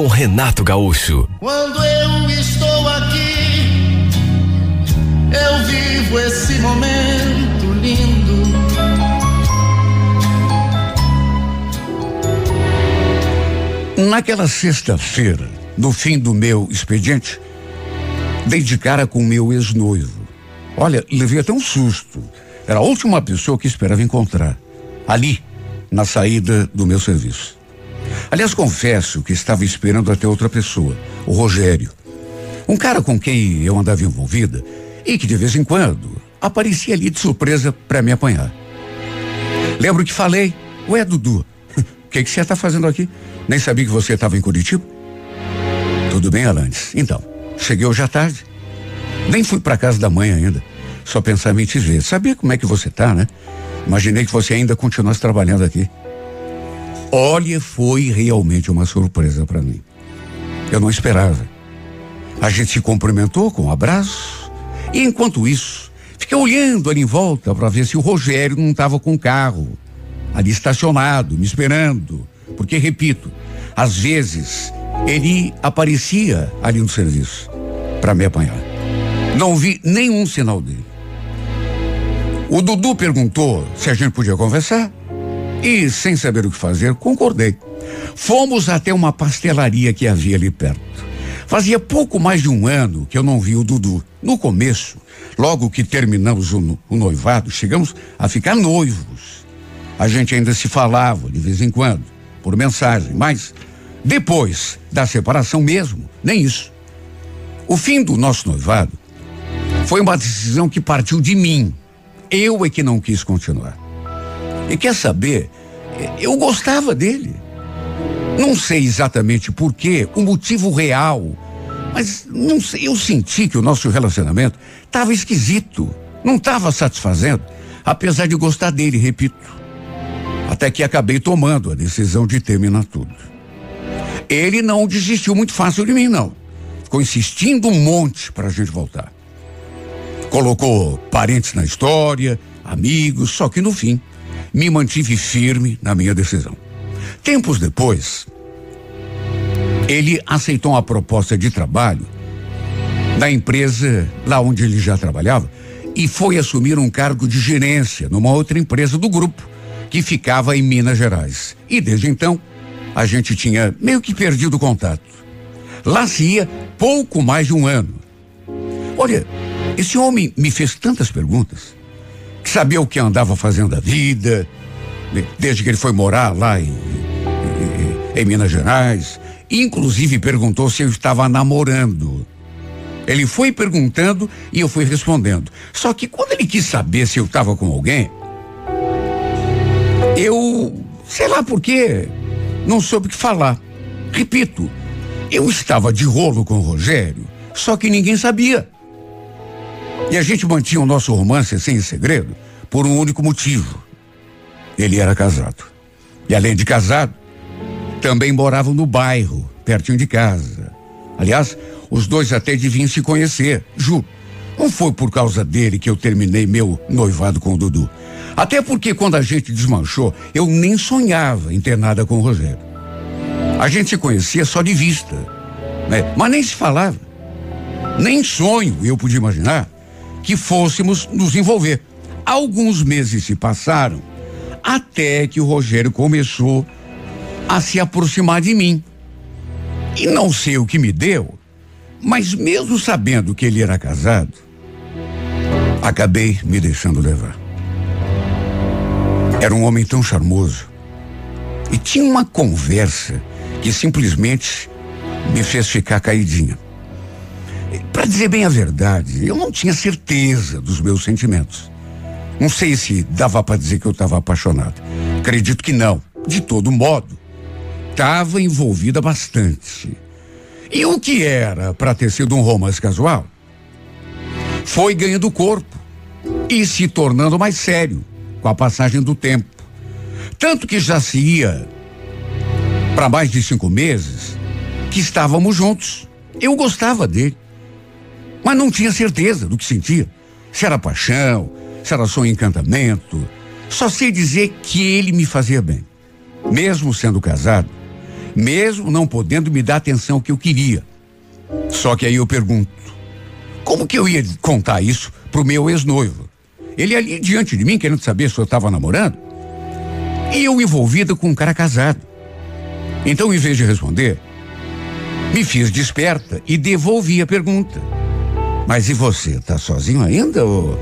com Renato Gaúcho. Quando eu estou aqui, eu vivo esse momento lindo. Naquela sexta-feira, no fim do meu expediente, dei de cara com meu ex-noivo. Olha, levei até um susto. Era a última pessoa que esperava encontrar. Ali, na saída do meu serviço. Aliás, confesso que estava esperando até outra pessoa, o Rogério. Um cara com quem eu andava envolvida e que de vez em quando aparecia ali de surpresa para me apanhar. Lembro que falei, ué, Dudu, o que, você está fazendo aqui? Nem sabia que você estava em Curitiba? Tudo bem, Alanis? Então, cheguei hoje à tarde. Nem fui para casa da mãe ainda. Só pensava em te ver. Sabia como é que você tá, né? Imaginei que você ainda continuasse trabalhando aqui. Olha, foi realmente uma surpresa para mim. Eu não esperava. A gente se cumprimentou com um abraço e enquanto isso, fiquei olhando ali em volta para ver se o Rogério não estava com o carro ali estacionado, me esperando, porque repito, às vezes ele aparecia ali no serviço para me apanhar. Não vi nenhum sinal dele. O Dudu perguntou se a gente podia conversar e, sem saber o que fazer, concordei. Fomos até uma pastelaria que havia ali perto. Fazia pouco mais de um ano que eu não vi o Dudu. No começo, logo que terminamos o, o noivado, chegamos a ficar noivos. A gente ainda se falava de vez em quando, por mensagem, mas depois da separação mesmo, nem isso. O fim do nosso noivado foi uma decisão que partiu de mim. Eu é que não quis continuar. E quer saber? Eu gostava dele. Não sei exatamente porquê, o motivo real, mas não sei, eu senti que o nosso relacionamento estava esquisito, não estava satisfazendo, apesar de gostar dele, repito. Até que acabei tomando a decisão de terminar tudo. Ele não desistiu muito fácil de mim, não. Ficou insistindo um monte para a gente voltar. Colocou parentes na história, amigos, só que no fim me mantive firme na minha decisão. Tempos depois, ele aceitou uma proposta de trabalho da empresa lá onde ele já trabalhava e foi assumir um cargo de gerência numa outra empresa do grupo que ficava em Minas Gerais. E desde então, a gente tinha meio que perdido contato. Lá se ia pouco mais de um ano. Olha, esse homem me fez tantas perguntas sabia o que andava fazendo da vida, desde que ele foi morar lá em, em, em Minas Gerais. Inclusive perguntou se eu estava namorando. Ele foi perguntando e eu fui respondendo. Só que quando ele quis saber se eu estava com alguém, eu, sei lá por quê, não soube o que falar. Repito, eu estava de rolo com o Rogério, só que ninguém sabia. E a gente mantinha o nosso romance sem segredo por um único motivo. Ele era casado. E além de casado, também moravam no bairro, pertinho de casa. Aliás, os dois até deviam se conhecer, juro. Não foi por causa dele que eu terminei meu noivado com o Dudu. Até porque quando a gente desmanchou, eu nem sonhava em ter nada com o Rogério. A gente se conhecia só de vista, né? Mas nem se falava. Nem sonho eu podia imaginar que fôssemos nos envolver. Alguns meses se passaram até que o Rogério começou a se aproximar de mim. E não sei o que me deu, mas mesmo sabendo que ele era casado, acabei me deixando levar. Era um homem tão charmoso e tinha uma conversa que simplesmente me fez ficar caidinha. Para dizer bem a verdade, eu não tinha certeza dos meus sentimentos. Não sei se dava para dizer que eu estava apaixonado. Acredito que não. De todo modo, estava envolvida bastante. E o que era para ter sido um romance casual foi ganhando corpo e se tornando mais sério com a passagem do tempo. Tanto que já se ia para mais de cinco meses que estávamos juntos. Eu gostava dele, mas não tinha certeza do que sentia. Se era paixão, se era só um encantamento. Só sei dizer que ele me fazia bem. Mesmo sendo casado, mesmo não podendo me dar a atenção que eu queria. Só que aí eu pergunto, como que eu ia contar isso pro meu ex-noivo? Ele ali diante de mim, querendo saber se eu estava namorando, e eu envolvida com um cara casado. Então, em vez de responder, me fiz desperta e devolvi a pergunta. Mas e você, tá sozinho ainda ou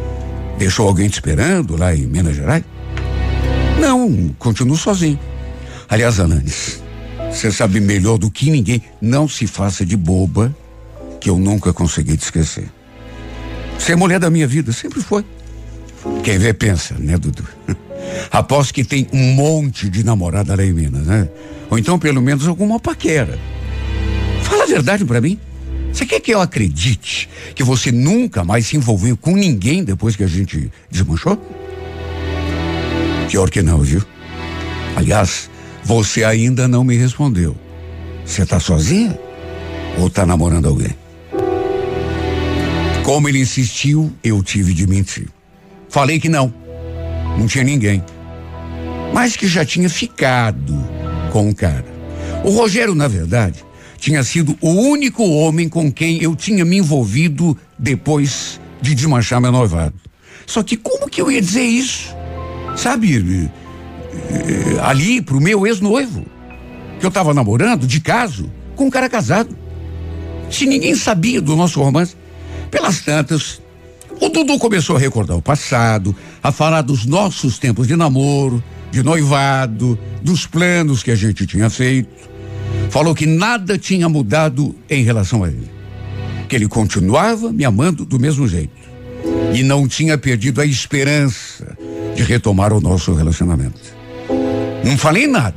deixou alguém te esperando lá em Minas Gerais? Não, continuo sozinho. Aliás, Alanis, você sabe melhor do que ninguém, não se faça de boba, que eu nunca consegui te esquecer. Você é mulher da minha vida, sempre foi. Quem vê pensa, né, Dudu? Aposto que tem um monte de namorada lá em Minas, né? Ou então pelo menos alguma paquera. Fala a verdade para mim. Você quer que eu acredite que você nunca mais se envolveu com ninguém depois que a gente desmanchou? Pior que não, viu? Aliás, você ainda não me respondeu. Você tá sozinha? Ou tá namorando alguém? Como ele insistiu, eu tive de mentir. Falei que não. Não tinha ninguém. Mas que já tinha ficado com o cara. O Rogério, na verdade, tinha sido o único homem com quem eu tinha me envolvido depois de desmanchar meu noivado. Só que como que eu ia dizer isso? Sabe, eh, eh, ali pro meu ex-noivo, que eu tava namorando, de caso, com um cara casado. Se ninguém sabia do nosso romance. Pelas tantas, o Dudu começou a recordar o passado, a falar dos nossos tempos de namoro, de noivado, dos planos que a gente tinha feito. Falou que nada tinha mudado em relação a ele. Que ele continuava me amando do mesmo jeito. E não tinha perdido a esperança de retomar o nosso relacionamento. Não falei nada,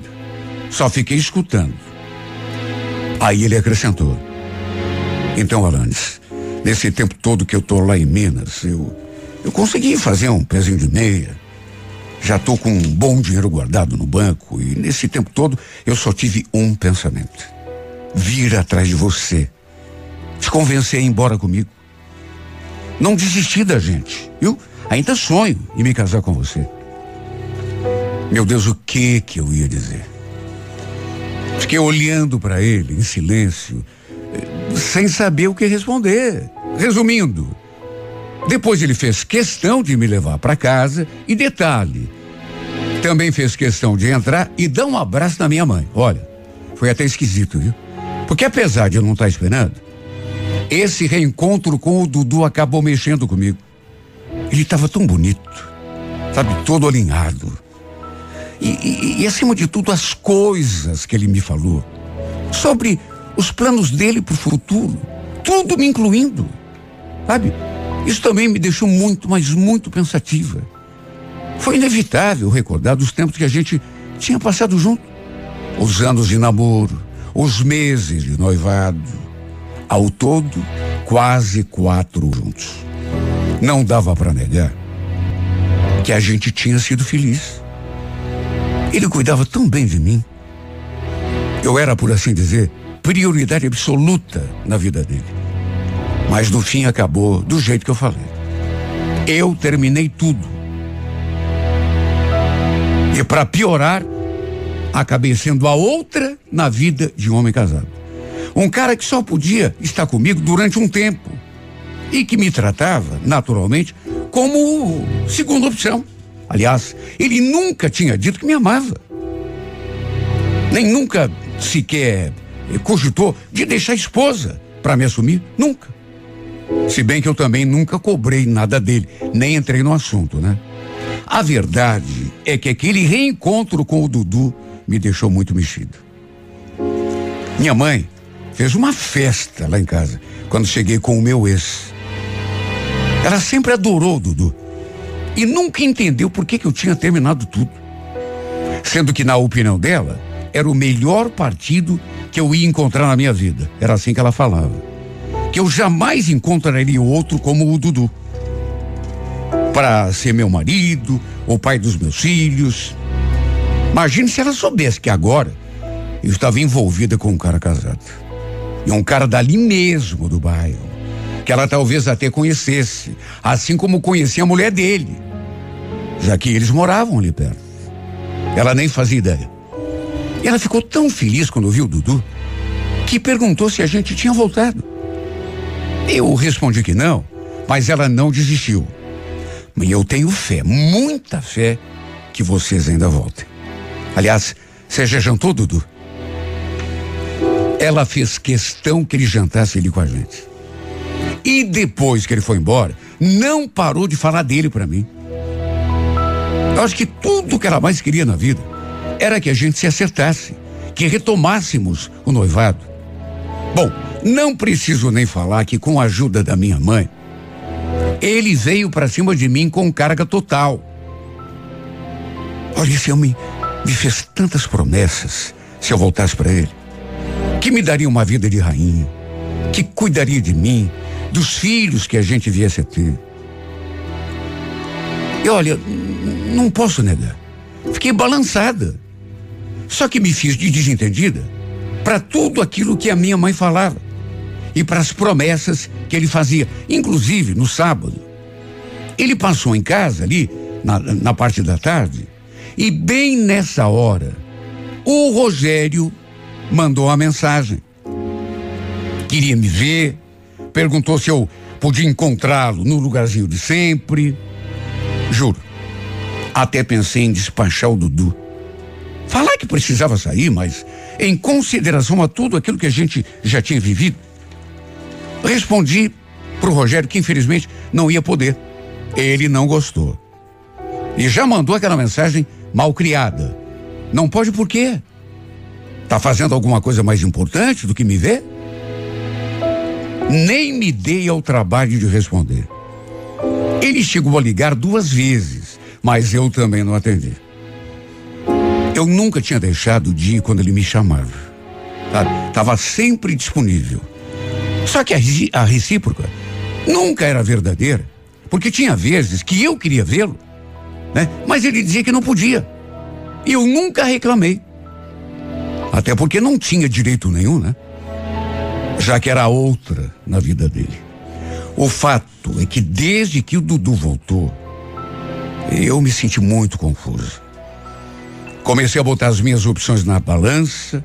só fiquei escutando. Aí ele acrescentou: Então, Alanis, Nesse tempo todo que eu tô lá em Minas, eu, eu consegui fazer um pezinho de meia. Já tô com um bom dinheiro guardado no banco e nesse tempo todo eu só tive um pensamento: vir atrás de você, te convencer a ir embora comigo. Não desistir da gente, viu? Ainda sonho em me casar com você. Meu Deus, o que que eu ia dizer? Fiquei olhando para ele em silêncio sem saber o que responder. Resumindo, depois ele fez questão de me levar para casa e detalhe, também fez questão de entrar e dar um abraço na minha mãe. Olha, foi até esquisito, viu? Porque apesar de eu não estar tá esperando, esse reencontro com o Dudu acabou mexendo comigo. Ele estava tão bonito, sabe, todo alinhado. E, e, e acima de tudo, as coisas que ele me falou sobre os planos dele para o futuro, tudo me incluindo. Sabe? Isso também me deixou muito, mas muito pensativa. Foi inevitável recordar dos tempos que a gente tinha passado junto. Os anos de namoro, os meses de noivado. Ao todo, quase quatro juntos. Não dava para negar que a gente tinha sido feliz. Ele cuidava tão bem de mim. Eu era, por assim dizer, prioridade absoluta na vida dele. Mas no fim acabou do jeito que eu falei. Eu terminei tudo. E para piorar, acabei sendo a outra na vida de um homem casado. Um cara que só podia estar comigo durante um tempo e que me tratava, naturalmente, como segunda opção. Aliás, ele nunca tinha dito que me amava. Nem nunca sequer cogitou de deixar a esposa para me assumir? Nunca. Se bem que eu também nunca cobrei nada dele, nem entrei no assunto, né? A verdade é que aquele reencontro com o Dudu me deixou muito mexido. Minha mãe fez uma festa lá em casa quando cheguei com o meu ex. Ela sempre adorou o Dudu e nunca entendeu por que, que eu tinha terminado tudo. Sendo que, na opinião dela, era o melhor partido que eu ia encontrar na minha vida. Era assim que ela falava. Que eu jamais encontraria outro como o Dudu. Para ser meu marido, ou pai dos meus filhos. Imagine se ela soubesse que agora eu estava envolvida com um cara casado. E um cara dali mesmo do bairro. Que ela talvez até conhecesse. Assim como conhecia a mulher dele. Já que eles moravam ali perto. Ela nem fazia ideia. E ela ficou tão feliz quando viu o Dudu que perguntou se a gente tinha voltado. Eu respondi que não, mas ela não desistiu. E eu tenho fé, muita fé, que vocês ainda voltem. Aliás, você já jantou, Dudu? Ela fez questão que ele jantasse ali com a gente. E depois que ele foi embora, não parou de falar dele para mim. Eu acho que tudo que ela mais queria na vida era que a gente se acertasse, que retomássemos o noivado. Bom, não preciso nem falar que com a ajuda da minha mãe, ele veio para cima de mim com carga total. Olha, esse homem me fez tantas promessas se eu voltasse para ele. Que me daria uma vida de rainha, que cuidaria de mim, dos filhos que a gente viesse a ter. E olha, não posso negar. Fiquei balançada. Só que me fiz de desentendida para tudo aquilo que a minha mãe falava e para as promessas que ele fazia, inclusive no sábado. Ele passou em casa ali, na, na parte da tarde, e bem nessa hora, o Rogério mandou uma mensagem. Queria me ver, perguntou se eu podia encontrá-lo no lugarzinho de sempre. Juro, até pensei em despachar o Dudu. Falar que precisava sair, mas em consideração a tudo aquilo que a gente já tinha vivido, respondi pro Rogério que infelizmente não ia poder. Ele não gostou. E já mandou aquela mensagem mal criada. Não pode por quê? Tá fazendo alguma coisa mais importante do que me ver? Nem me dei ao trabalho de responder. Ele chegou a ligar duas vezes, mas eu também não atendi. Eu nunca tinha deixado de ir quando ele me chamava. Sabe? Tava sempre disponível. Só que a, a recíproca nunca era verdadeira, porque tinha vezes que eu queria vê-lo, né? Mas ele dizia que não podia. E eu nunca reclamei. Até porque não tinha direito nenhum, né? Já que era outra na vida dele. O fato é que desde que o Dudu voltou, eu me senti muito confuso. Comecei a botar as minhas opções na balança,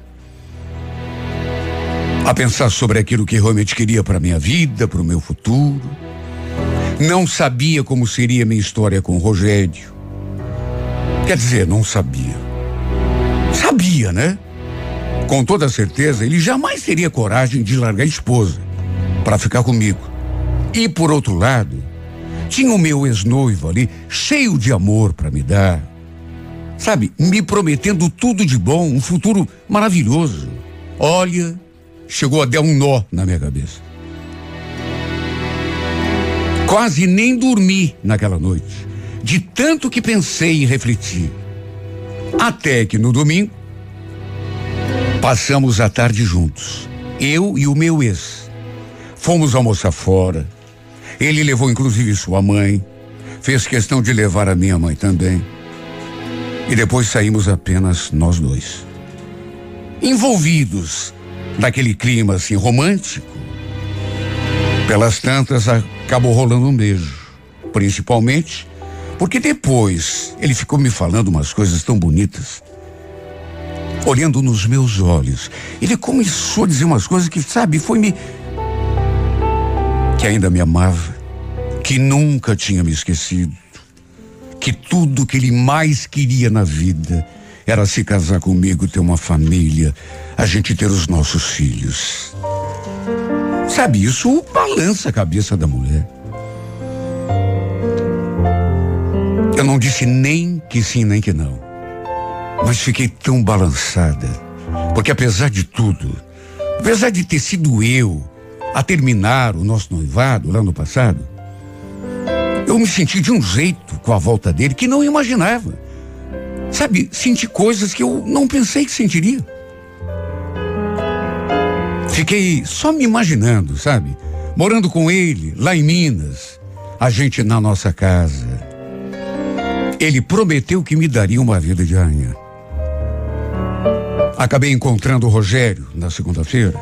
a pensar sobre aquilo que realmente queria para minha vida, para o meu futuro. Não sabia como seria minha história com Rogério. Quer dizer, não sabia. Sabia, né? Com toda certeza, ele jamais teria coragem de largar a esposa para ficar comigo. E por outro lado, tinha o meu ex-noivo ali, cheio de amor para me dar. Sabe, me prometendo tudo de bom, um futuro maravilhoso. Olha, chegou a dar um nó na minha cabeça. Quase nem dormi naquela noite, de tanto que pensei e refleti. Até que no domingo, passamos a tarde juntos, eu e o meu ex. Fomos almoçar fora. Ele levou inclusive sua mãe, fez questão de levar a minha mãe também. E depois saímos apenas nós dois. Envolvidos naquele clima assim romântico. Pelas tantas acabou rolando um beijo, principalmente porque depois ele ficou me falando umas coisas tão bonitas. Olhando nos meus olhos, ele começou a dizer umas coisas que, sabe, foi me. que ainda me amava, que nunca tinha me esquecido que tudo que ele mais queria na vida era se casar comigo, ter uma família, a gente ter os nossos filhos. Sabe, isso balança a cabeça da mulher. Eu não disse nem que sim, nem que não. Mas fiquei tão balançada. Porque apesar de tudo, apesar de ter sido eu a terminar o nosso noivado lá no passado, eu me senti de um jeito com a volta dele que não imaginava. Sabe, senti coisas que eu não pensei que sentiria. Fiquei só me imaginando, sabe? Morando com ele, lá em Minas, a gente na nossa casa. Ele prometeu que me daria uma vida de rainha. Acabei encontrando o Rogério na segunda-feira.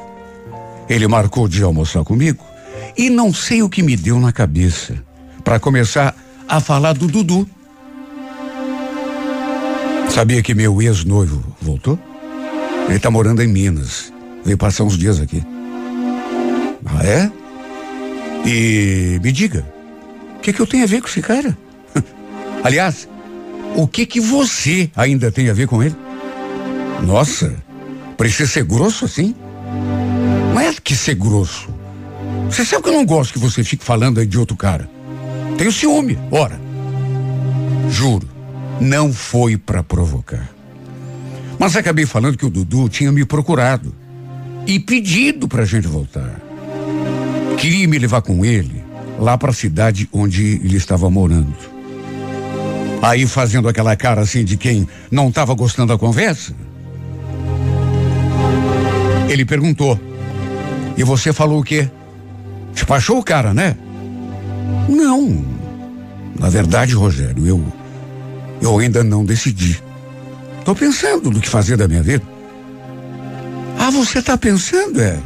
Ele marcou de almoçar comigo e não sei o que me deu na cabeça para começar a falar do Dudu. Sabia que meu ex-noivo voltou? Ele tá morando em Minas. Veio passar uns dias aqui. Ah, é? E me diga, o que, que eu tenho a ver com esse cara? Aliás, o que que você ainda tem a ver com ele? Nossa, precisa ser grosso assim? Não é que ser grosso. Você sabe que eu não gosto que você fique falando aí de outro cara. Tenho ciúme, ora. Juro, não foi para provocar. Mas acabei falando que o Dudu tinha me procurado e pedido pra gente voltar. Queria me levar com ele lá para a cidade onde ele estava morando. Aí fazendo aquela cara assim de quem não estava gostando da conversa, ele perguntou: "E você falou o quê? Despachou o cara, né?" Não. Na verdade, Rogério, eu eu ainda não decidi. Tô pensando no que fazer da minha vida. Ah, você tá pensando, é?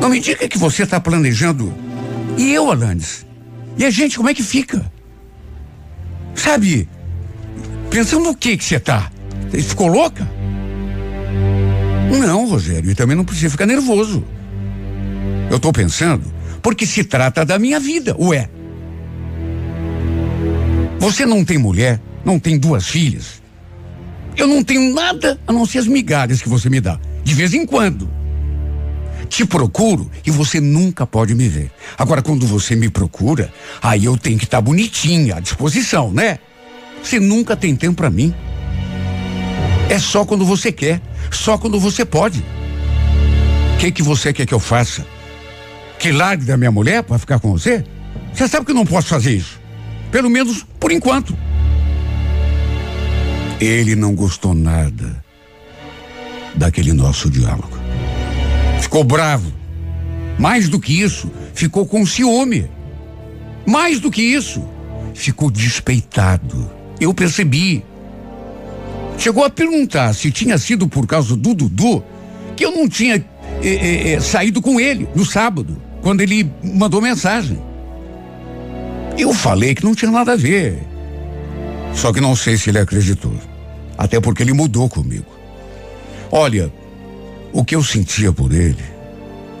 Não me diga que você tá planejando. E eu, Alanis? E a gente, como é que fica? Sabe, pensando no que que você tá? Você ficou louca? Não, Rogério, e também não precisa ficar nervoso. Eu tô pensando porque se trata da minha vida, ué. Você não tem mulher, não tem duas filhas. Eu não tenho nada a não ser as migalhas que você me dá, de vez em quando. Te procuro e você nunca pode me ver. Agora, quando você me procura, aí eu tenho que estar tá bonitinha, à disposição, né? Você nunca tem tempo para mim. É só quando você quer, só quando você pode. O que que você quer que eu faça? Que largue da minha mulher para ficar com você? Você sabe que eu não posso fazer isso. Pelo menos por enquanto. Ele não gostou nada daquele nosso diálogo. Ficou bravo. Mais do que isso, ficou com ciúme. Mais do que isso, ficou despeitado. Eu percebi. Chegou a perguntar se tinha sido por causa do Dudu que eu não tinha eh, eh, saído com ele no sábado, quando ele mandou mensagem. Eu falei que não tinha nada a ver. Só que não sei se ele acreditou. Até porque ele mudou comigo. Olha, o que eu sentia por ele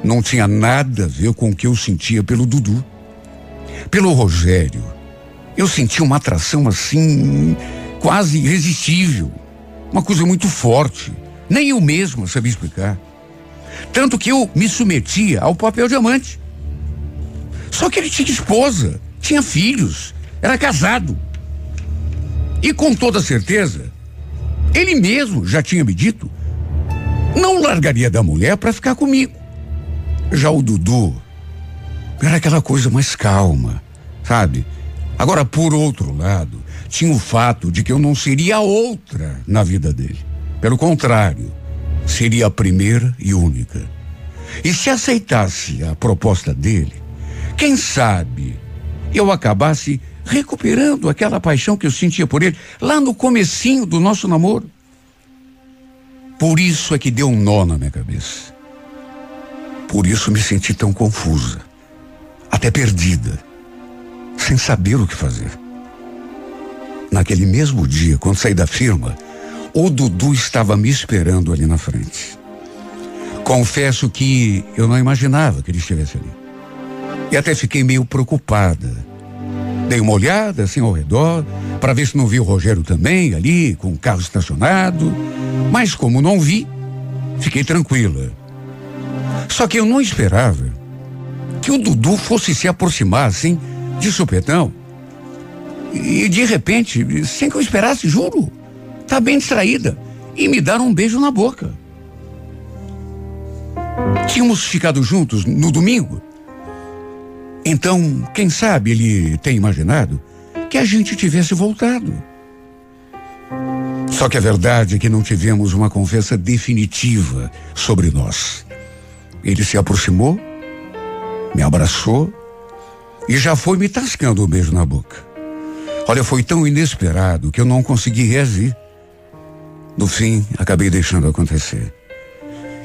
não tinha nada a ver com o que eu sentia pelo Dudu. Pelo Rogério, eu sentia uma atração assim, quase irresistível. Uma coisa muito forte. Nem eu mesmo sabia explicar. Tanto que eu me submetia ao papel de amante. Só que ele tinha esposa, tinha filhos, era casado. E com toda certeza, ele mesmo já tinha me dito, não largaria da mulher para ficar comigo. Já o Dudu era aquela coisa mais calma, sabe? Agora, por outro lado, tinha o fato de que eu não seria outra na vida dele. Pelo contrário, seria a primeira e única. E se aceitasse a proposta dele, quem sabe eu acabasse recuperando aquela paixão que eu sentia por ele lá no comecinho do nosso namoro. Por isso é que deu um nó na minha cabeça. Por isso me senti tão confusa, até perdida, sem saber o que fazer. Naquele mesmo dia, quando saí da firma, o Dudu estava me esperando ali na frente. Confesso que eu não imaginava que ele estivesse ali. E até fiquei meio preocupada Dei uma olhada assim ao redor, para ver se não vi o Rogério também ali, com o carro estacionado. Mas como não vi, fiquei tranquila. Só que eu não esperava que o Dudu fosse se aproximar assim, de supetão. E de repente, sem que eu esperasse, juro, tá bem distraída, e me dar um beijo na boca. Tínhamos ficado juntos no domingo então, quem sabe ele tem imaginado que a gente tivesse voltado. Só que a verdade é que não tivemos uma conversa definitiva sobre nós. Ele se aproximou, me abraçou e já foi me tascando um beijo na boca. Olha, foi tão inesperado que eu não consegui reagir. No fim, acabei deixando acontecer.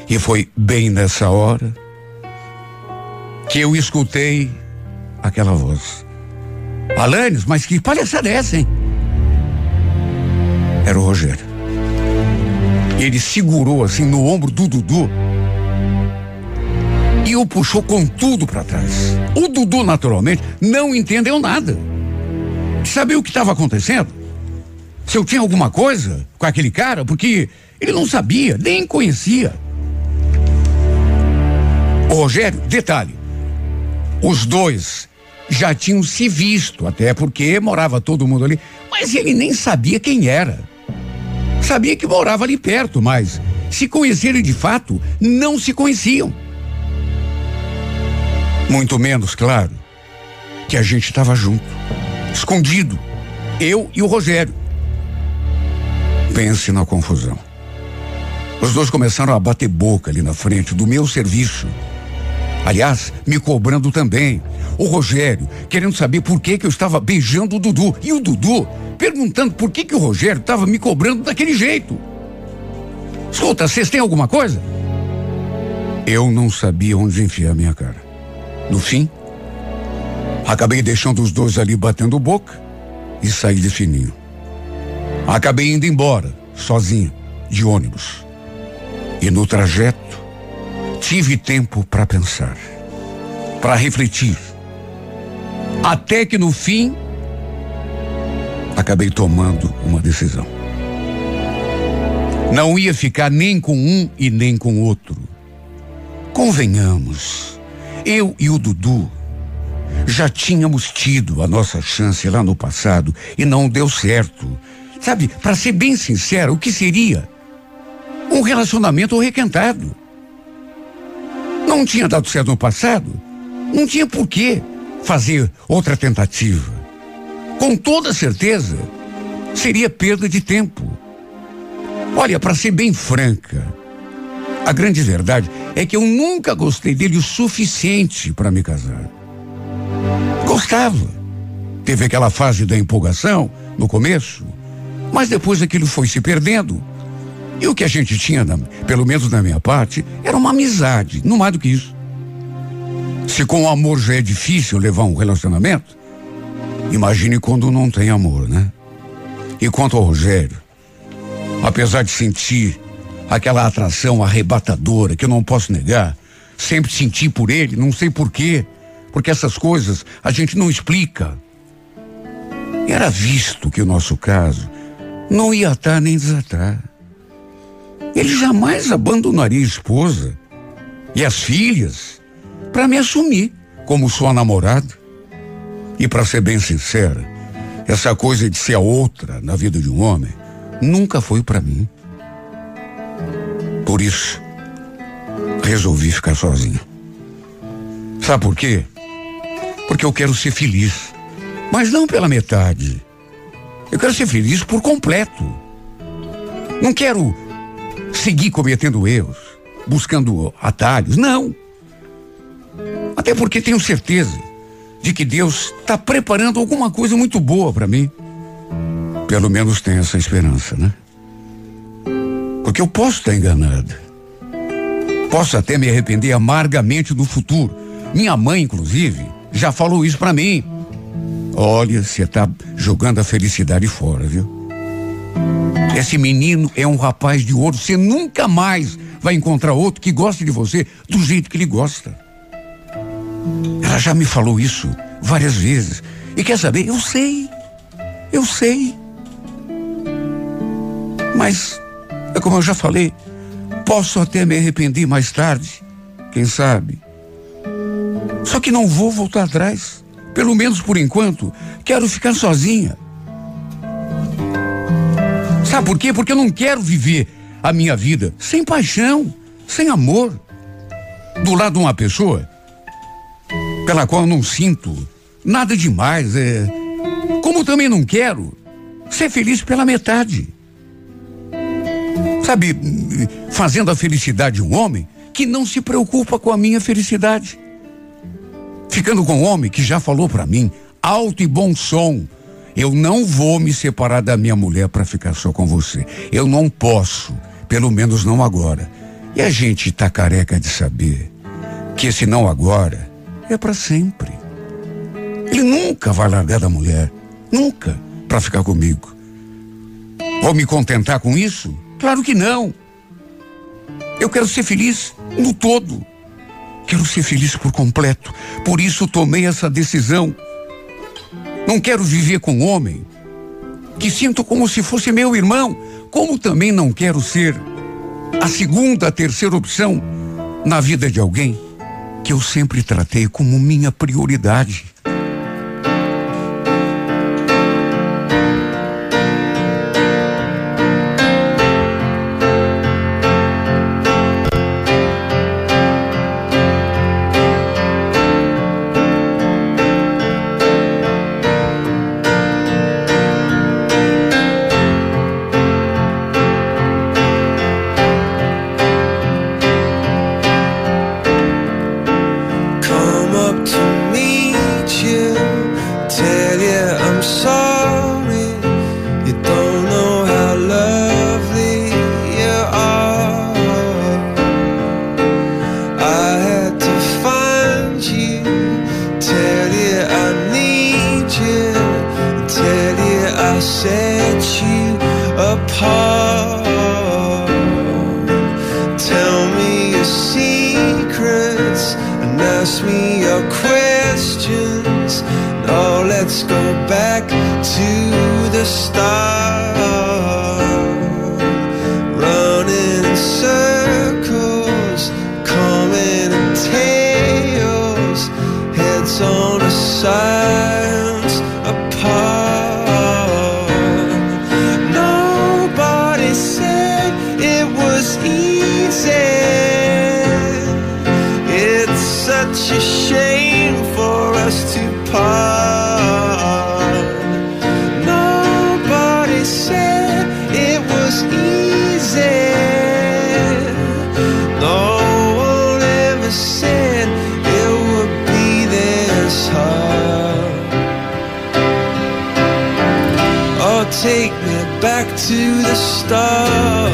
E foi bem nessa hora que eu escutei aquela voz. Alanis, mas que palhaçada é essa, hein? Era o Rogério. Ele segurou assim no ombro do Dudu e o puxou com tudo para trás. O Dudu, naturalmente, não entendeu nada. Sabia o que estava acontecendo? Se eu tinha alguma coisa com aquele cara, porque ele não sabia, nem conhecia. O Rogério, detalhe, os dois já tinham se visto, até porque morava todo mundo ali, mas ele nem sabia quem era. Sabia que morava ali perto, mas se conhecerem de fato, não se conheciam. Muito menos, claro, que a gente estava junto, escondido, eu e o Rogério. Pense na confusão. Os dois começaram a bater boca ali na frente do meu serviço. Aliás, me cobrando também. O Rogério, querendo saber por que, que eu estava beijando o Dudu. E o Dudu perguntando por que, que o Rogério estava me cobrando daquele jeito. Escuta, vocês têm alguma coisa? Eu não sabia onde enfiar minha cara. No fim, acabei deixando os dois ali batendo boca e saí de fininho. Acabei indo embora, sozinho, de ônibus. E no trajeto, tive tempo para pensar, para refletir. Até que no fim, acabei tomando uma decisão. Não ia ficar nem com um e nem com outro. Convenhamos, eu e o Dudu já tínhamos tido a nossa chance lá no passado e não deu certo. Sabe, para ser bem sincero, o que seria? Um relacionamento requentado. Não tinha dado certo no passado, não tinha por que fazer outra tentativa. Com toda certeza, seria perda de tempo. Olha, para ser bem franca, a grande verdade é que eu nunca gostei dele o suficiente para me casar. Gostava. Teve aquela fase da empolgação no começo, mas depois aquilo foi se perdendo. E o que a gente tinha, pelo menos da minha parte, era uma amizade, não mais do que isso. Se com amor já é difícil levar um relacionamento, imagine quando não tem amor, né? E quanto ao Rogério, apesar de sentir aquela atração arrebatadora que eu não posso negar. Sempre senti por ele, não sei porquê, porque essas coisas a gente não explica. Era visto que o nosso caso não ia atar nem desatar. Ele jamais abandonaria a esposa e as filhas para me assumir como sua namorada. E para ser bem sincera, essa coisa de ser a outra na vida de um homem nunca foi para mim. Por isso, resolvi ficar sozinho. Sabe por quê? Porque eu quero ser feliz. Mas não pela metade. Eu quero ser feliz por completo. Não quero seguir cometendo erros, buscando atalhos. Não. Até porque tenho certeza de que Deus está preparando alguma coisa muito boa para mim. Pelo menos tenho essa esperança, né? Porque eu posso estar enganada. Posso até me arrepender amargamente do futuro. Minha mãe, inclusive, já falou isso para mim. Olha, você tá jogando a felicidade fora, viu? Esse menino é um rapaz de ouro. Você nunca mais vai encontrar outro que goste de você do jeito que ele gosta. Ela já me falou isso várias vezes. E quer saber? Eu sei. Eu sei. Mas é como eu já falei, posso até me arrepender mais tarde, quem sabe. Só que não vou voltar atrás. Pelo menos por enquanto, quero ficar sozinha. Sabe por quê? Porque eu não quero viver a minha vida sem paixão, sem amor. Do lado de uma pessoa pela qual não sinto nada demais. É, como também não quero ser feliz pela metade. Sabe, fazendo a felicidade de um homem que não se preocupa com a minha felicidade. Ficando com um homem que já falou para mim, alto e bom som, eu não vou me separar da minha mulher para ficar só com você. Eu não posso, pelo menos não agora. E a gente tá careca de saber que esse não agora é para sempre. Ele nunca vai largar da mulher, nunca, para ficar comigo. Vou me contentar com isso? Claro que não. Eu quero ser feliz no todo. Quero ser feliz por completo. Por isso tomei essa decisão. Não quero viver com um homem que sinto como se fosse meu irmão, como também não quero ser a segunda, a terceira opção na vida de alguém que eu sempre tratei como minha prioridade. its a side. stars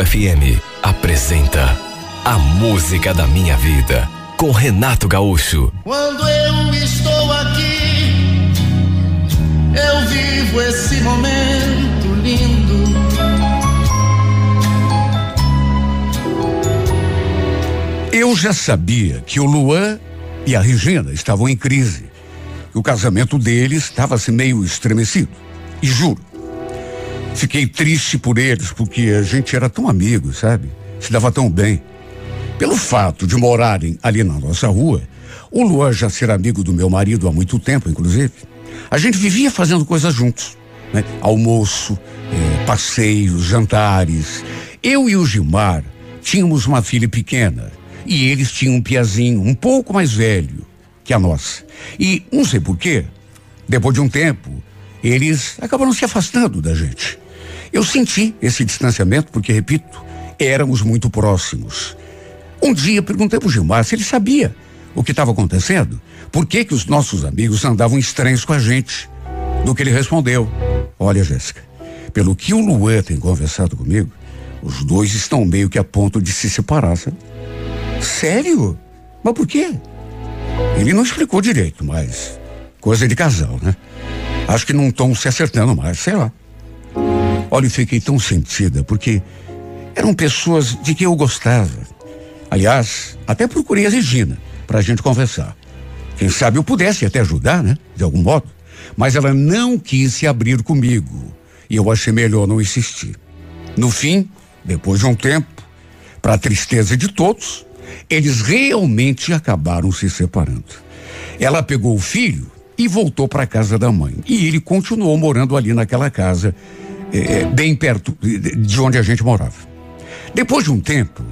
98 FM apresenta A Música da Minha Vida com Renato Gaúcho. Quando eu estou aqui, eu vivo esse momento lindo. Eu já sabia que o Luan e a Regina estavam em crise. Que o casamento deles estava assim meio estremecido. E juro, fiquei triste por eles, porque a gente era tão amigo, sabe? Se dava tão bem. Pelo fato de morarem ali na nossa rua, o Luan já ser amigo do meu marido há muito tempo, inclusive, a gente vivia fazendo coisas juntos. Né? Almoço, eh, passeios, jantares. Eu e o Gilmar tínhamos uma filha pequena e eles tinham um piazinho um pouco mais velho que a nossa. E não sei porquê, depois de um tempo, eles acabaram se afastando da gente. Eu senti esse distanciamento porque, repito, éramos muito próximos. Um dia perguntei para o Gilmar se ele sabia o que estava acontecendo, por que que os nossos amigos andavam estranhos com a gente. Do que ele respondeu: Olha, Jéssica, pelo que o Luan tem conversado comigo, os dois estão meio que a ponto de se separar, sabe? Sério? Mas por quê? Ele não explicou direito, mas coisa de casal, né? Acho que não estão se acertando mais, sei lá. Olha, eu fiquei tão sentida, porque eram pessoas de que eu gostava. Aliás, até procurei a Regina para a gente conversar. Quem sabe eu pudesse até ajudar, né? De algum modo. Mas ela não quis se abrir comigo. E eu achei melhor não insistir. No fim, depois de um tempo, para a tristeza de todos, eles realmente acabaram se separando. Ela pegou o filho e voltou para a casa da mãe. E ele continuou morando ali naquela casa, eh, bem perto de onde a gente morava. Depois de um tempo,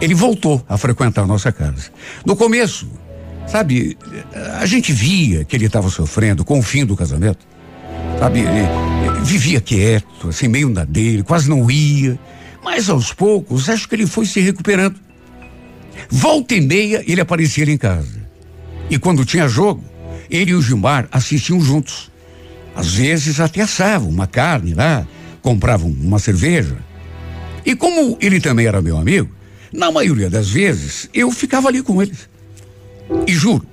ele voltou a frequentar a nossa casa. No começo, sabe, a gente via que ele estava sofrendo com o fim do casamento. Sabe, vivia quieto, assim, meio na dele, quase não ia. Mas aos poucos, acho que ele foi se recuperando. Volta e meia, ele aparecia em casa. E quando tinha jogo, ele e o Gilmar assistiam juntos. Às vezes até assavam uma carne lá, compravam uma cerveja. E como ele também era meu amigo, na maioria das vezes eu ficava ali com eles. E juro,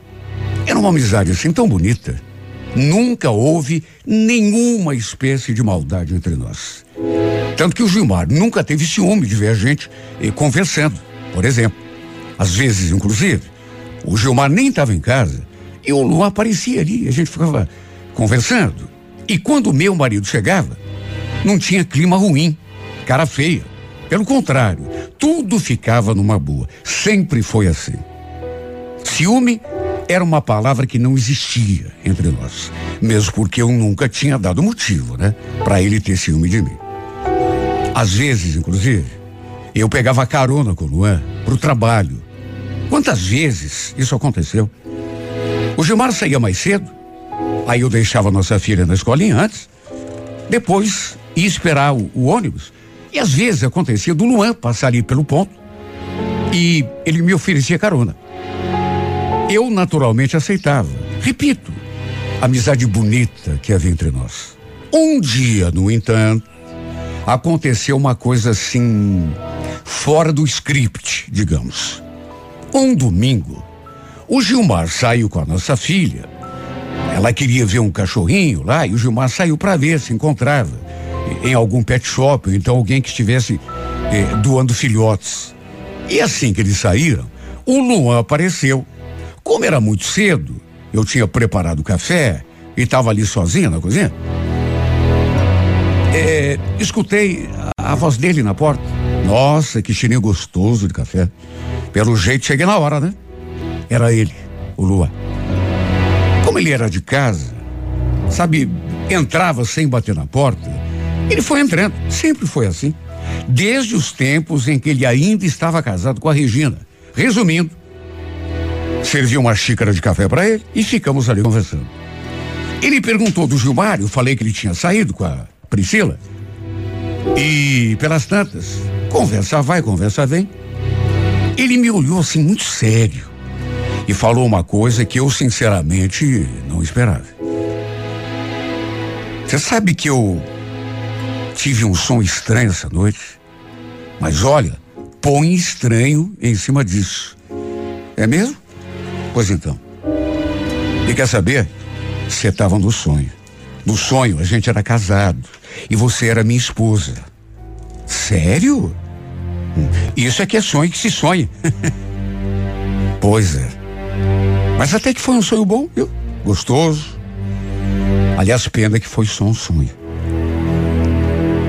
era uma amizade assim tão bonita. Nunca houve nenhuma espécie de maldade entre nós. Tanto que o Gilmar nunca teve ciúme de ver a gente eh, conversando, por exemplo. Às vezes, inclusive, o Gilmar nem estava em casa e o Luan aparecia ali, a gente ficava conversando. E quando o meu marido chegava, não tinha clima ruim, cara feia. Pelo contrário, tudo ficava numa boa. Sempre foi assim. Ciúme era uma palavra que não existia entre nós, mesmo porque eu nunca tinha dado motivo, né, para ele ter ciúme de mim. Às vezes, inclusive, eu pegava carona com o Luan pro trabalho Quantas vezes isso aconteceu? O Gilmar saía mais cedo, aí eu deixava nossa filha na escolinha antes, depois ia esperar o, o ônibus. E às vezes acontecia do Luan passar ali pelo ponto e ele me oferecia carona. Eu naturalmente aceitava. Repito, amizade bonita que havia entre nós. Um dia, no entanto, aconteceu uma coisa assim fora do script, digamos. Um domingo, o Gilmar saiu com a nossa filha. Ela queria ver um cachorrinho lá e o Gilmar saiu para ver se encontrava em algum pet shop ou então alguém que estivesse eh, doando filhotes. E assim que eles saíram, o Luan apareceu. Como era muito cedo, eu tinha preparado o café e estava ali sozinha na cozinha. É, escutei a, a voz dele na porta. Nossa, que cheirinho gostoso de café. Pelo jeito, cheguei na hora, né? Era ele, o Lua. Como ele era de casa, sabe, entrava sem bater na porta, ele foi entrando. Sempre foi assim. Desde os tempos em que ele ainda estava casado com a Regina. Resumindo, servi uma xícara de café para ele e ficamos ali conversando. Ele perguntou do Gilmar, eu falei que ele tinha saído com a Priscila. E pelas tantas, conversa vai, conversa vem. Ele me olhou assim muito sério e falou uma coisa que eu sinceramente não esperava. Você sabe que eu tive um som estranho essa noite? Mas olha, põe estranho em cima disso. É mesmo? Pois então. E quer saber? Você estava no sonho. No sonho a gente era casado e você era minha esposa. Sério? Hum, isso é que é sonho que se sonha. pois é. Mas até que foi um sonho bom, viu? Gostoso. Aliás, pena que foi só um sonho.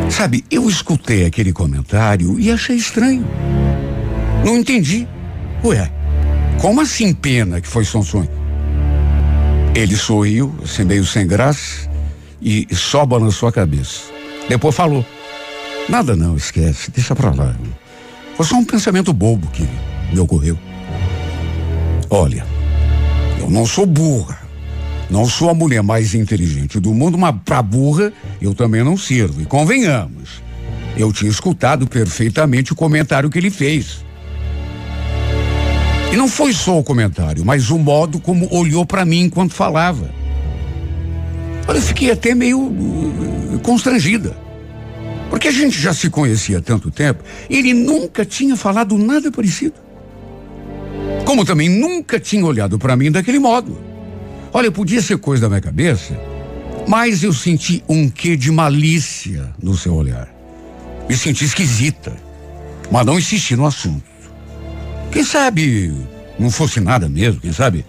Sabe, eu escutei aquele comentário e achei estranho. Não entendi. Ué, como assim pena que foi só um sonho? Ele sorriu, assim meio sem graça, e só balançou a cabeça. Depois falou: Nada não, esquece, deixa pra lá. Foi só um pensamento bobo que me ocorreu. Olha, eu não sou burra. Não sou a mulher mais inteligente do mundo, mas pra burra eu também não sirvo. E convenhamos, eu tinha escutado perfeitamente o comentário que ele fez. E não foi só o comentário, mas o modo como olhou para mim enquanto falava. Olha, eu fiquei até meio uh, constrangida. Porque a gente já se conhecia há tanto tempo, ele nunca tinha falado nada parecido. Como também nunca tinha olhado para mim daquele modo. Olha, podia ser coisa da minha cabeça, mas eu senti um quê de malícia no seu olhar. Me senti esquisita, mas não insisti no assunto. Quem sabe não fosse nada mesmo, quem sabe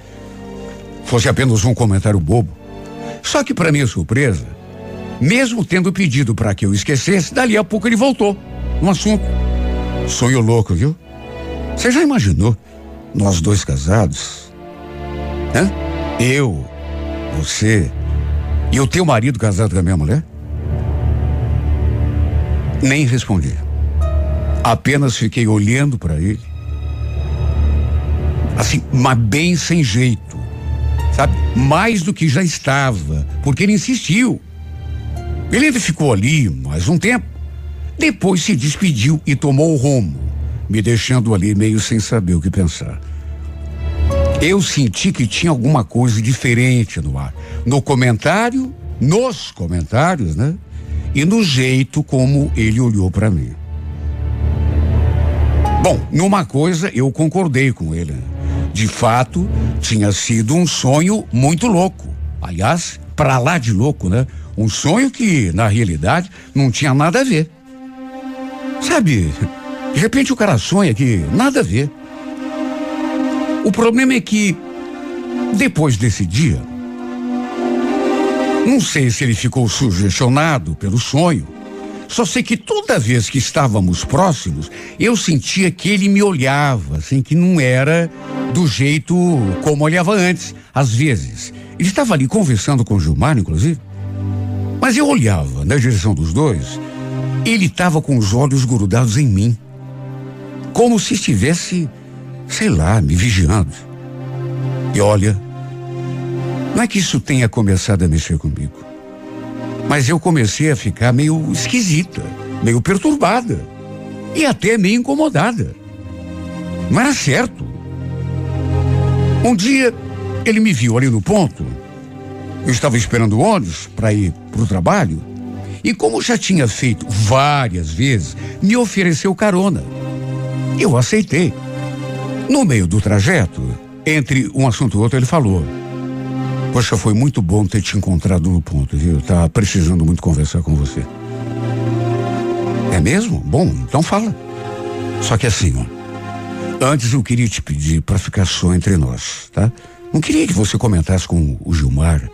fosse apenas um comentário bobo. Só que, para minha surpresa, mesmo tendo pedido para que eu esquecesse, dali a pouco ele voltou no assunto. Sonho louco, viu? Você já imaginou nós dois casados? Hã? Eu, você e o teu marido casado com a minha mulher? Nem respondi. Apenas fiquei olhando para ele. Assim, mas bem sem jeito. Sabe? Mais do que já estava, porque ele insistiu. Ele ainda ficou ali mais um tempo. Depois se despediu e tomou o rumo, me deixando ali meio sem saber o que pensar. Eu senti que tinha alguma coisa diferente no ar. No comentário, nos comentários, né? E no jeito como ele olhou para mim. Bom, numa coisa eu concordei com ele. De fato, tinha sido um sonho muito louco. Aliás, para lá de louco, né? Um sonho que, na realidade, não tinha nada a ver. Sabe, de repente o cara sonha que nada a ver. O problema é que, depois desse dia, não sei se ele ficou sugestionado pelo sonho. Só sei que toda vez que estávamos próximos, eu sentia que ele me olhava, assim, que não era do jeito como olhava antes. Às vezes, ele estava ali conversando com o Gilmar, inclusive. Mas eu olhava na direção dos dois, ele estava com os olhos grudados em mim. Como se estivesse sei lá, me vigiando. E olha, não é que isso tenha começado a mexer comigo, mas eu comecei a ficar meio esquisita, meio perturbada e até meio incomodada. Não era certo. Um dia ele me viu ali no ponto. Eu estava esperando ônibus para ir para o trabalho. E como já tinha feito várias vezes, me ofereceu carona. Eu aceitei. No meio do trajeto, entre um assunto e outro, ele falou: Poxa, foi muito bom ter te encontrado no ponto, viu? Tá precisando muito conversar com você. É mesmo? Bom, então fala. Só que assim, ó. Antes eu queria te pedir para ficar só entre nós, tá? Não queria que você comentasse com o Gilmar.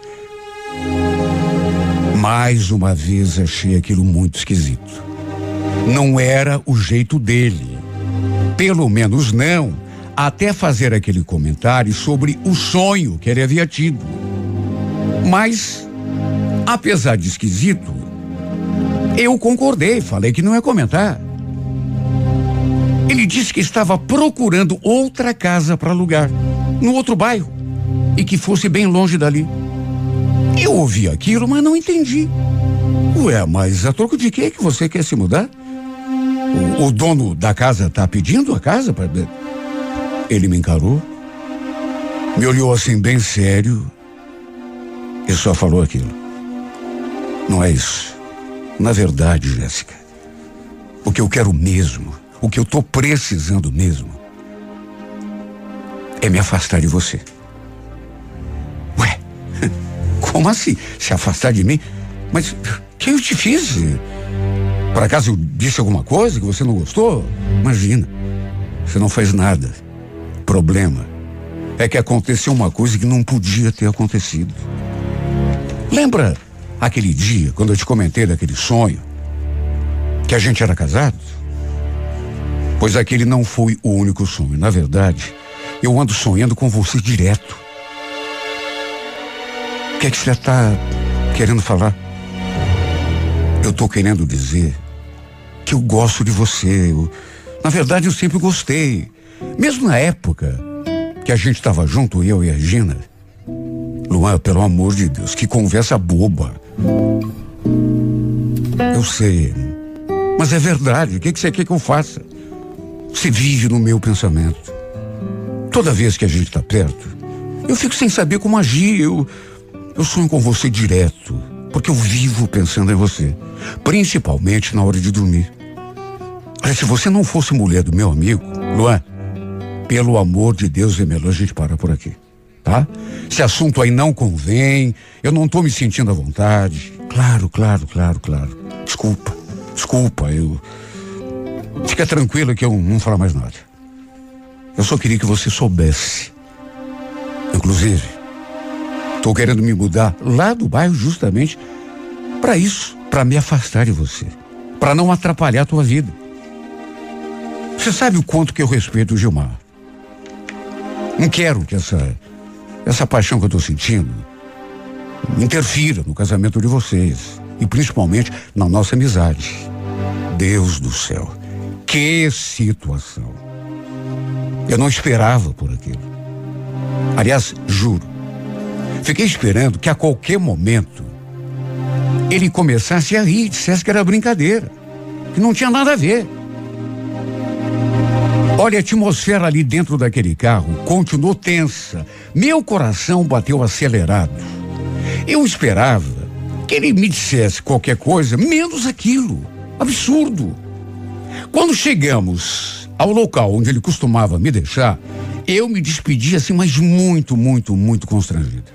Mais uma vez achei aquilo muito esquisito. Não era o jeito dele. Pelo menos não até fazer aquele comentário sobre o sonho que ele havia tido. Mas, apesar de esquisito, eu concordei, falei que não ia comentar. Ele disse que estava procurando outra casa para alugar, no outro bairro, e que fosse bem longe dali. Eu ouvi aquilo, mas não entendi. Ué, mas a troco de que que você quer se mudar? O, o dono da casa está pedindo a casa para ele me encarou, me olhou assim bem sério e só falou aquilo. Não é isso. Na verdade, Jéssica, o que eu quero mesmo, o que eu tô precisando mesmo, é me afastar de você. Ué, como assim? Se afastar de mim? Mas que eu te fiz? Por acaso eu disse alguma coisa que você não gostou? Imagina. Você não fez nada. Problema é que aconteceu uma coisa que não podia ter acontecido. Lembra aquele dia quando eu te comentei daquele sonho? Que a gente era casado? Pois aquele não foi o único sonho. Na verdade, eu ando sonhando com você direto. O que é que você está querendo falar? Eu estou querendo dizer que eu gosto de você. Eu, na verdade, eu sempre gostei. Mesmo na época que a gente estava junto, eu e a Gina. Luan, pelo amor de Deus, que conversa boba. Eu sei. Mas é verdade. O que, que você quer que eu faça? Você vive no meu pensamento. Toda vez que a gente está perto, eu fico sem saber como agir. Eu, eu sonho com você direto. Porque eu vivo pensando em você. Principalmente na hora de dormir. Olha, se você não fosse mulher do meu amigo, Luan, pelo amor de Deus, Emelo, a gente para por aqui, tá? Esse assunto aí não convém, eu não tô me sentindo à vontade. Claro, claro, claro, claro. Desculpa, desculpa, eu. Fica tranquilo que eu não falo mais nada. Eu só queria que você soubesse. Inclusive, tô querendo me mudar lá do bairro justamente para isso, para me afastar de você, para não atrapalhar a tua vida. Você sabe o quanto que eu respeito o Gilmar. Não quero que essa, essa paixão que eu estou sentindo interfira no casamento de vocês. E principalmente na nossa amizade. Deus do céu. Que situação. Eu não esperava por aquilo. Aliás, juro. Fiquei esperando que a qualquer momento ele começasse a rir, dissesse que era brincadeira, que não tinha nada a ver. Olha, a atmosfera ali dentro daquele carro continuou tensa. Meu coração bateu acelerado. Eu esperava que ele me dissesse qualquer coisa, menos aquilo. Absurdo. Quando chegamos ao local onde ele costumava me deixar, eu me despedi assim, mas muito, muito, muito constrangido.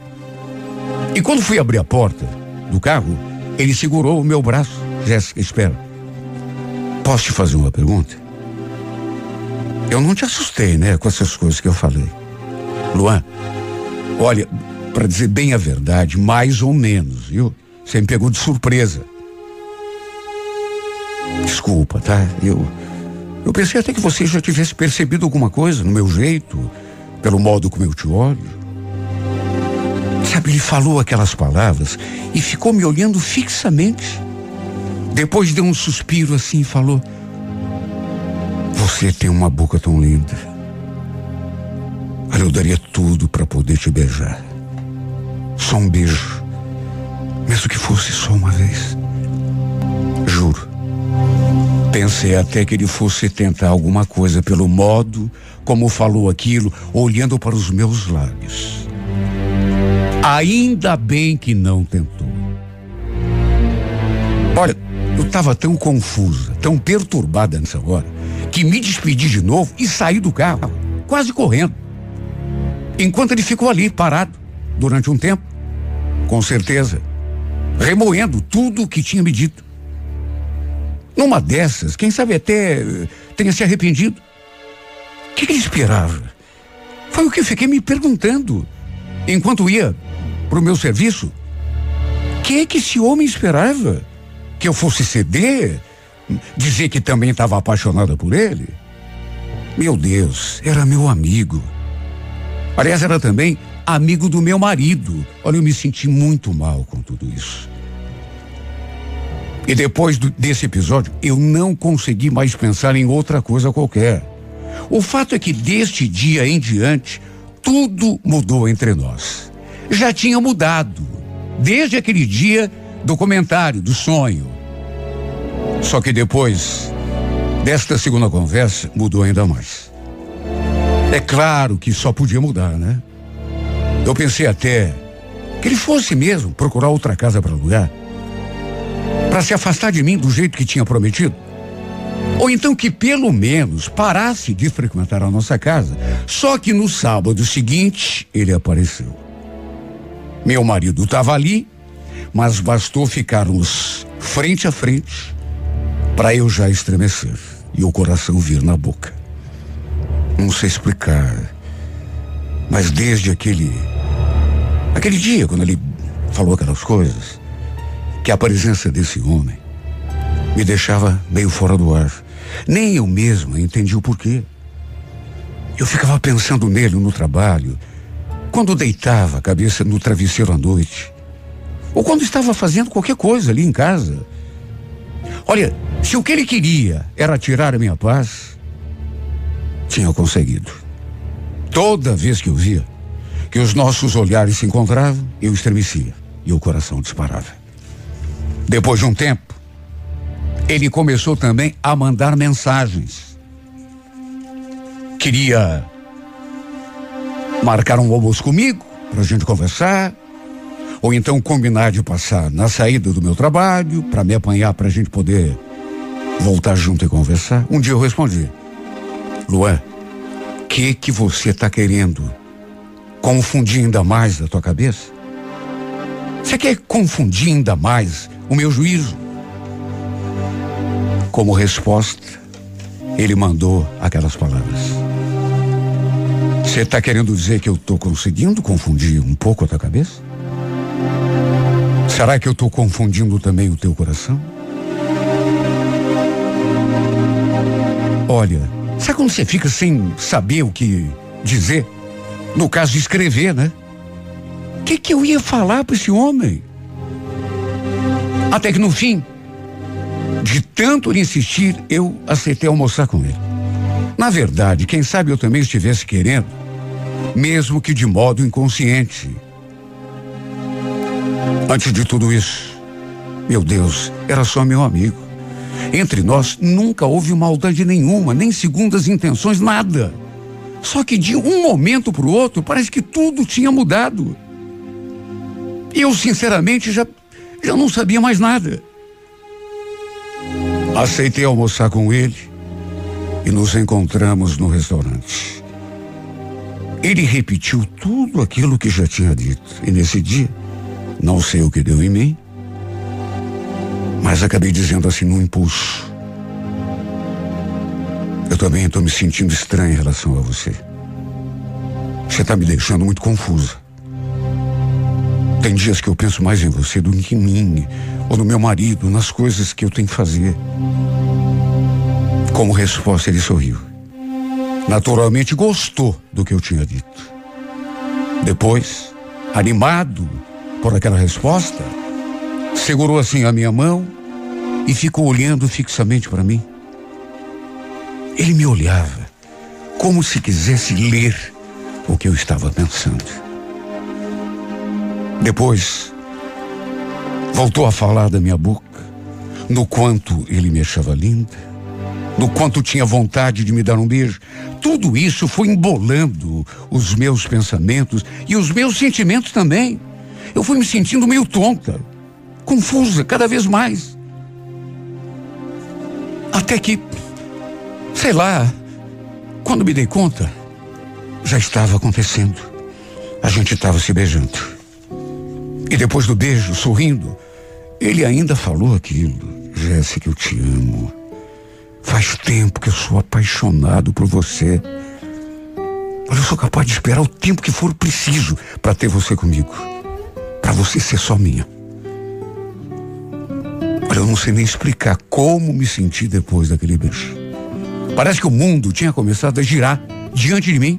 E quando fui abrir a porta do carro, ele segurou o meu braço. Jéssica, espera. Posso te fazer uma pergunta? Eu não te assustei, né, com essas coisas que eu falei. Luan, olha, para dizer bem a verdade, mais ou menos, viu? Você me pegou de surpresa. Desculpa, tá? Eu eu pensei até que você já tivesse percebido alguma coisa no meu jeito, pelo modo como eu te olho. Sabe, ele falou aquelas palavras e ficou me olhando fixamente. Depois deu um suspiro assim e falou: você tem uma boca tão linda. Eu daria tudo para poder te beijar. Só um beijo. Mesmo que fosse só uma vez. Juro. Pensei até que ele fosse tentar alguma coisa pelo modo como falou aquilo, olhando para os meus lábios. Ainda bem que não tentou. Olha, eu estava tão confusa, tão perturbada nessa hora, que me despedi de novo e saí do carro, quase correndo. Enquanto ele ficou ali, parado, durante um tempo, com certeza, remoendo tudo o que tinha me dito. Numa dessas, quem sabe até eh, tenha se arrependido. O que, que ele esperava? Foi o que fiquei me perguntando enquanto ia para o meu serviço. O que é que esse homem esperava? Que eu fosse ceder? Dizer que também estava apaixonada por ele? Meu Deus, era meu amigo. Aliás, era também amigo do meu marido. Olha, eu me senti muito mal com tudo isso. E depois do, desse episódio, eu não consegui mais pensar em outra coisa qualquer. O fato é que deste dia em diante, tudo mudou entre nós. Já tinha mudado. Desde aquele dia do comentário, do sonho. Só que depois desta segunda conversa, mudou ainda mais. É claro que só podia mudar, né? Eu pensei até que ele fosse mesmo procurar outra casa para alugar. para se afastar de mim do jeito que tinha prometido. Ou então que pelo menos parasse de frequentar a nossa casa. Só que no sábado seguinte ele apareceu. Meu marido estava ali, mas bastou ficarmos frente a frente para eu já estremecer e o coração vir na boca. Não sei explicar, mas desde aquele aquele dia quando ele falou aquelas coisas, que a presença desse homem me deixava meio fora do ar. Nem eu mesma entendi o porquê. Eu ficava pensando nele no trabalho, quando deitava a cabeça no travesseiro à noite, ou quando estava fazendo qualquer coisa ali em casa. Olha, se o que ele queria era tirar a minha paz, tinha conseguido. Toda vez que eu via que os nossos olhares se encontravam, eu estremecia e o coração disparava. Depois de um tempo, ele começou também a mandar mensagens. Queria marcar um almoço comigo para a gente conversar, ou então combinar de passar na saída do meu trabalho para me apanhar para a gente poder voltar junto e conversar. Um dia eu respondi: Luan, que que você está querendo confundir ainda mais a tua cabeça? Você quer confundir ainda mais o meu juízo? Como resposta, ele mandou aquelas palavras. Você está querendo dizer que eu estou conseguindo confundir um pouco a tua cabeça? Será que eu estou confundindo também o teu coração? Olha, sabe quando você fica sem saber o que dizer? No caso de escrever, né? O que, que eu ia falar para esse homem? Até que no fim, de tanto lhe insistir, eu aceitei almoçar com ele. Na verdade, quem sabe eu também estivesse querendo, mesmo que de modo inconsciente. Antes de tudo isso, meu Deus, era só meu amigo. Entre nós nunca houve maldade nenhuma, nem segundas intenções, nada. Só que de um momento para o outro, parece que tudo tinha mudado. E eu, sinceramente, já, já não sabia mais nada. Aceitei almoçar com ele e nos encontramos no restaurante. Ele repetiu tudo aquilo que já tinha dito. E nesse dia, não sei o que deu em mim, mas acabei dizendo assim num impulso. Eu também estou me sentindo estranho em relação a você. Você está me deixando muito confusa. Tem dias que eu penso mais em você do que em mim, ou no meu marido, nas coisas que eu tenho que fazer. Como resposta, ele sorriu. Naturalmente gostou do que eu tinha dito. Depois, animado por aquela resposta, segurou assim a minha mão e ficou olhando fixamente para mim. Ele me olhava como se quisesse ler o que eu estava pensando. Depois, voltou a falar da minha boca, no quanto ele me achava linda, no quanto tinha vontade de me dar um beijo. Tudo isso foi embolando os meus pensamentos e os meus sentimentos também. Eu fui me sentindo meio tonta, confusa cada vez mais. Até que, sei lá, quando me dei conta, já estava acontecendo. A gente estava se beijando. E depois do beijo, sorrindo, ele ainda falou aquilo. Jéssica, eu te amo. Faz tempo que eu sou apaixonado por você. Mas eu sou capaz de esperar o tempo que for preciso para ter você comigo. Para você ser só minha. Olha, eu não sei nem explicar como me senti depois daquele beijo. Parece que o mundo tinha começado a girar diante de mim.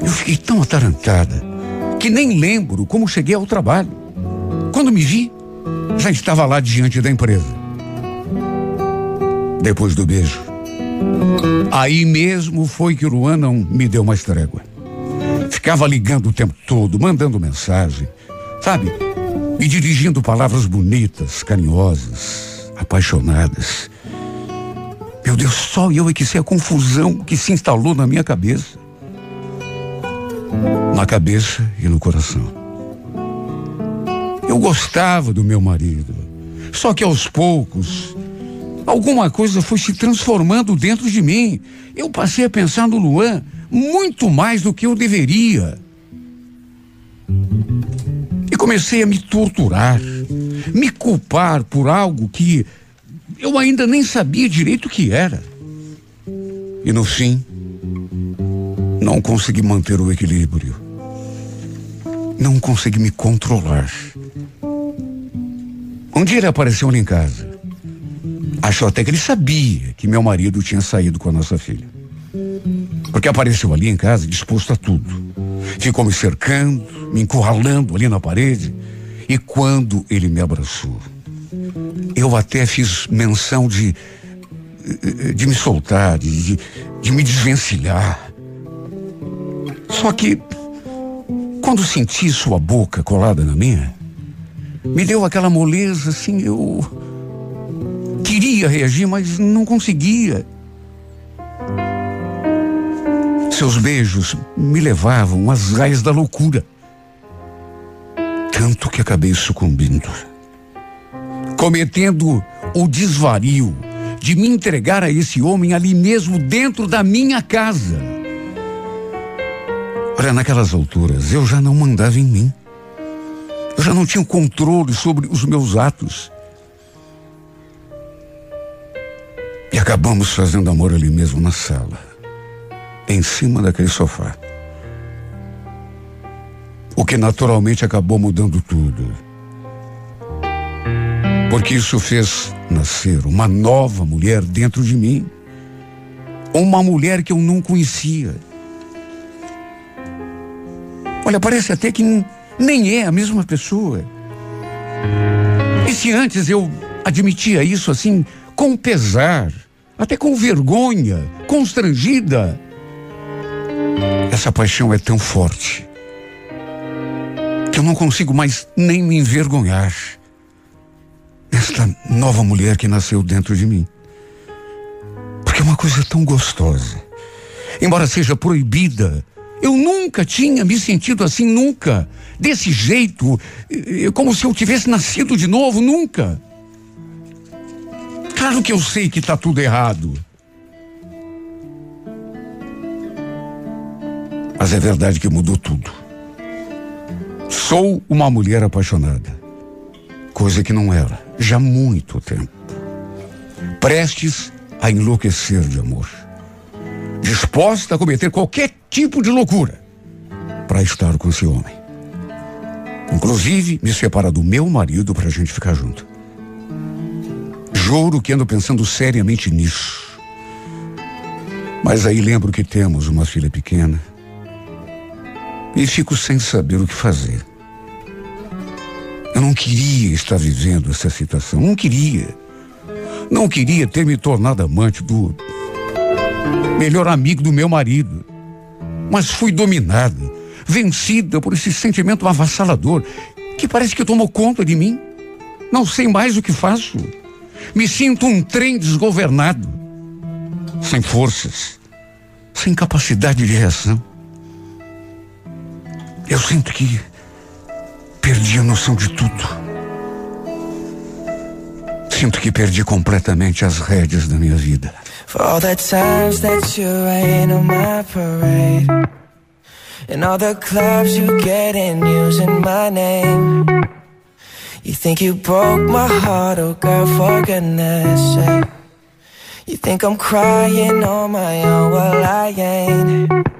Eu fiquei tão atarantada que nem lembro como cheguei ao trabalho. Quando me vi, já estava lá diante da empresa. Depois do beijo. Aí mesmo foi que o Luan não me deu mais trégua. Ficava ligando o tempo todo, mandando mensagem, sabe? Me dirigindo palavras bonitas, carinhosas, apaixonadas. Meu Deus, só eu é que sei a confusão que se instalou na minha cabeça na cabeça e no coração. Eu gostava do meu marido. Só que aos poucos, alguma coisa foi se transformando dentro de mim. Eu passei a pensar no Luan muito mais do que eu deveria. E comecei a me torturar, me culpar por algo que eu ainda nem sabia direito o que era. E no fim, não consegui manter o equilíbrio. Não consegui me controlar. Um dia ele apareceu ali em casa. Achou até que ele sabia que meu marido tinha saído com a nossa filha. Porque apareceu ali em casa disposto a tudo. Ficou me cercando, me encurralando ali na parede. E quando ele me abraçou, eu até fiz menção de de me soltar, de, de me desvencilhar. Só que quando senti sua boca colada na minha, me deu aquela moleza assim, eu queria reagir, mas não conseguia. Seus beijos me levavam às raias da loucura. Tanto que acabei sucumbindo. Cometendo o desvario de me entregar a esse homem ali mesmo dentro da minha casa. Olha, naquelas alturas eu já não mandava em mim. Eu já não tinha controle sobre os meus atos. E acabamos fazendo amor ali mesmo na sala, em cima daquele sofá. O que naturalmente acabou mudando tudo. Porque isso fez nascer uma nova mulher dentro de mim. Uma mulher que eu não conhecia. Olha, parece até que nem é a mesma pessoa. E se antes eu admitia isso assim, com pesar, até com vergonha, constrangida, essa paixão é tão forte que eu não consigo mais nem me envergonhar esta nova mulher que nasceu dentro de mim. Porque é uma coisa tão gostosa. Embora seja proibida, eu nunca tinha me sentido assim, nunca. Desse jeito, como se eu tivesse nascido de novo, nunca. Claro que eu sei que está tudo errado. Mas é verdade que mudou tudo. Sou uma mulher apaixonada. Coisa que não era já há muito tempo. Prestes a enlouquecer de amor. Disposta a cometer qualquer tipo de loucura para estar com esse homem. Inclusive, me separar do meu marido para a gente ficar junto. Juro que ando pensando seriamente nisso. Mas aí lembro que temos uma filha pequena. E fico sem saber o que fazer. Eu não queria estar vivendo essa situação. Não queria. Não queria ter me tornado amante do melhor amigo do meu marido. Mas fui dominada, vencida por esse sentimento avassalador que parece que tomou conta de mim. Não sei mais o que faço. Me sinto um trem desgovernado, sem forças, sem capacidade de reação. Eu sinto que Perdi a noção de tudo. Sinto que perdi completamente as rédeas da minha vida. For all the times that you rain on my parade And all the clubs you get in using my name You think you broke my heart, oh girl, for goodness sake You think I'm crying on my own, well I ain't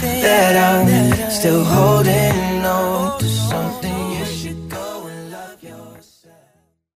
that I'm still holding on